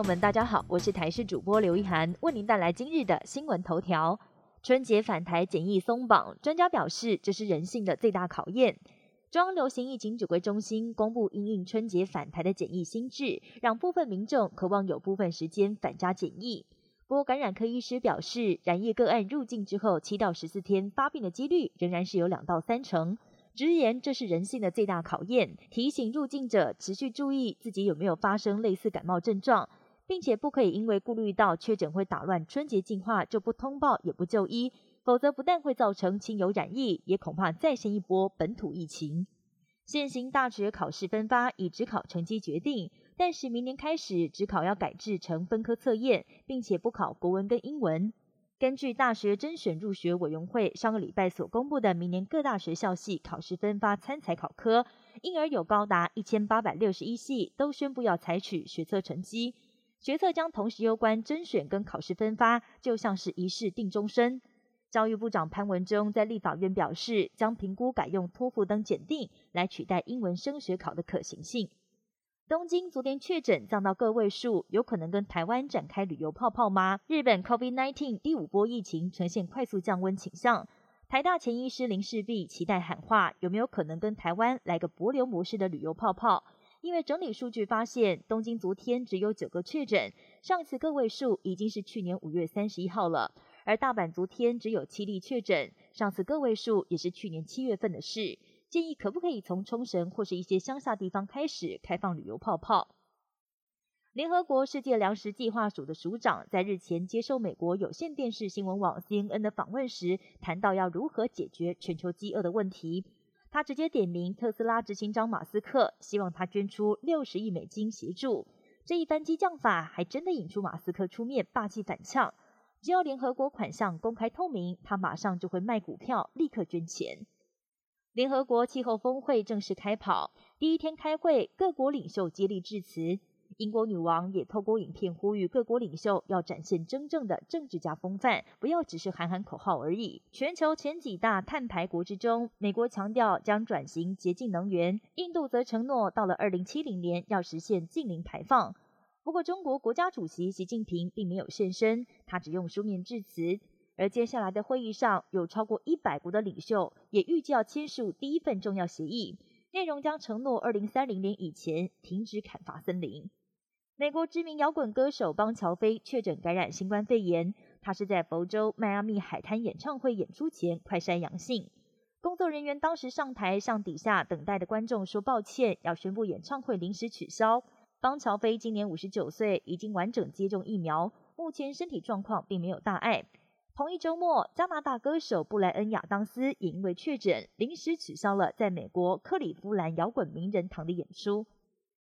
朋友们，大家好，我是台视主播刘一涵，为您带来今日的新闻头条。春节返台检疫松绑，专家表示这是人性的最大考验。中央流行疫情指挥中心公布因应春节返台的检疫新制，让部分民众渴望有部分时间返家检疫。不过，感染科医师表示，染疫个案入境之后七到十四天发病的几率仍然是有两到三成。直言这是人性的最大考验，提醒入境者持续注意自己有没有发生类似感冒症状，并且不可以因为顾虑到确诊会打乱春节计划就不通报也不就医。否则，不但会造成亲友染疫，也恐怕再现一波本土疫情。现行大学考试分发以只考成绩决定，但是明年开始，只考要改制成分科测验，并且不考国文跟英文。根据大学甄选入学委员会上个礼拜所公布的明年各大学校系考试分发参采考科，因而有高达一千八百六十一系都宣布要采取学测成绩，决策将同时攸关甄选跟考试分发，就像是一试定终身。教育部长潘文忠在立法院表示，将评估改用托福等检定来取代英文升学考的可行性。东京昨天确诊降到个位数，有可能跟台湾展开旅游泡泡吗？日本 COVID-19 第五波疫情呈现快速降温倾向。台大前医师林世璧期待喊话，有没有可能跟台湾来个博流模式的旅游泡泡？因为整理数据发现，东京昨天只有九个确诊，上次个位数已经是去年五月三十一号了。而大阪昨天只有七例确诊，上次个位数也是去年七月份的事。建议可不可以从冲绳或是一些乡下地方开始开放旅游泡泡？联合国世界粮食计划署的署长在日前接受美国有线电视新闻网 CNN 的访问时，谈到要如何解决全球饥饿的问题。他直接点名特斯拉执行长马斯克，希望他捐出六十亿美金协助。这一番激将法还真的引出马斯克出面霸气反呛。只要联合国款项公开透明，他马上就会卖股票，立刻捐钱。联合国气候峰会正式开跑，第一天开会，各国领袖接力致辞。英国女王也透过影片呼吁各国领袖要展现真正的政治家风范，不要只是喊喊口号而已。全球前几大碳排国之中，美国强调将转型洁净能源，印度则承诺到了二零七零年要实现净零排放。不过，中国国家主席习近平并没有现身，他只用书面致辞。而接下来的会议上，有超过一百国的领袖也预计要签署第一份重要协议，内容将承诺二零三零年以前停止砍伐森林。美国知名摇滚歌手邦乔飞确诊感染新冠肺炎，他是在佛州迈阿密海滩演唱会演出前快筛阳性，工作人员当时上台向底下等待的观众说抱歉，要宣布演唱会临时取消。邦乔飞今年五十九岁，已经完整接种疫苗，目前身体状况并没有大碍。同一周末，加拿大歌手布莱恩亚当斯也因为确诊，临时取消了在美国克里夫兰摇滚名人堂的演出。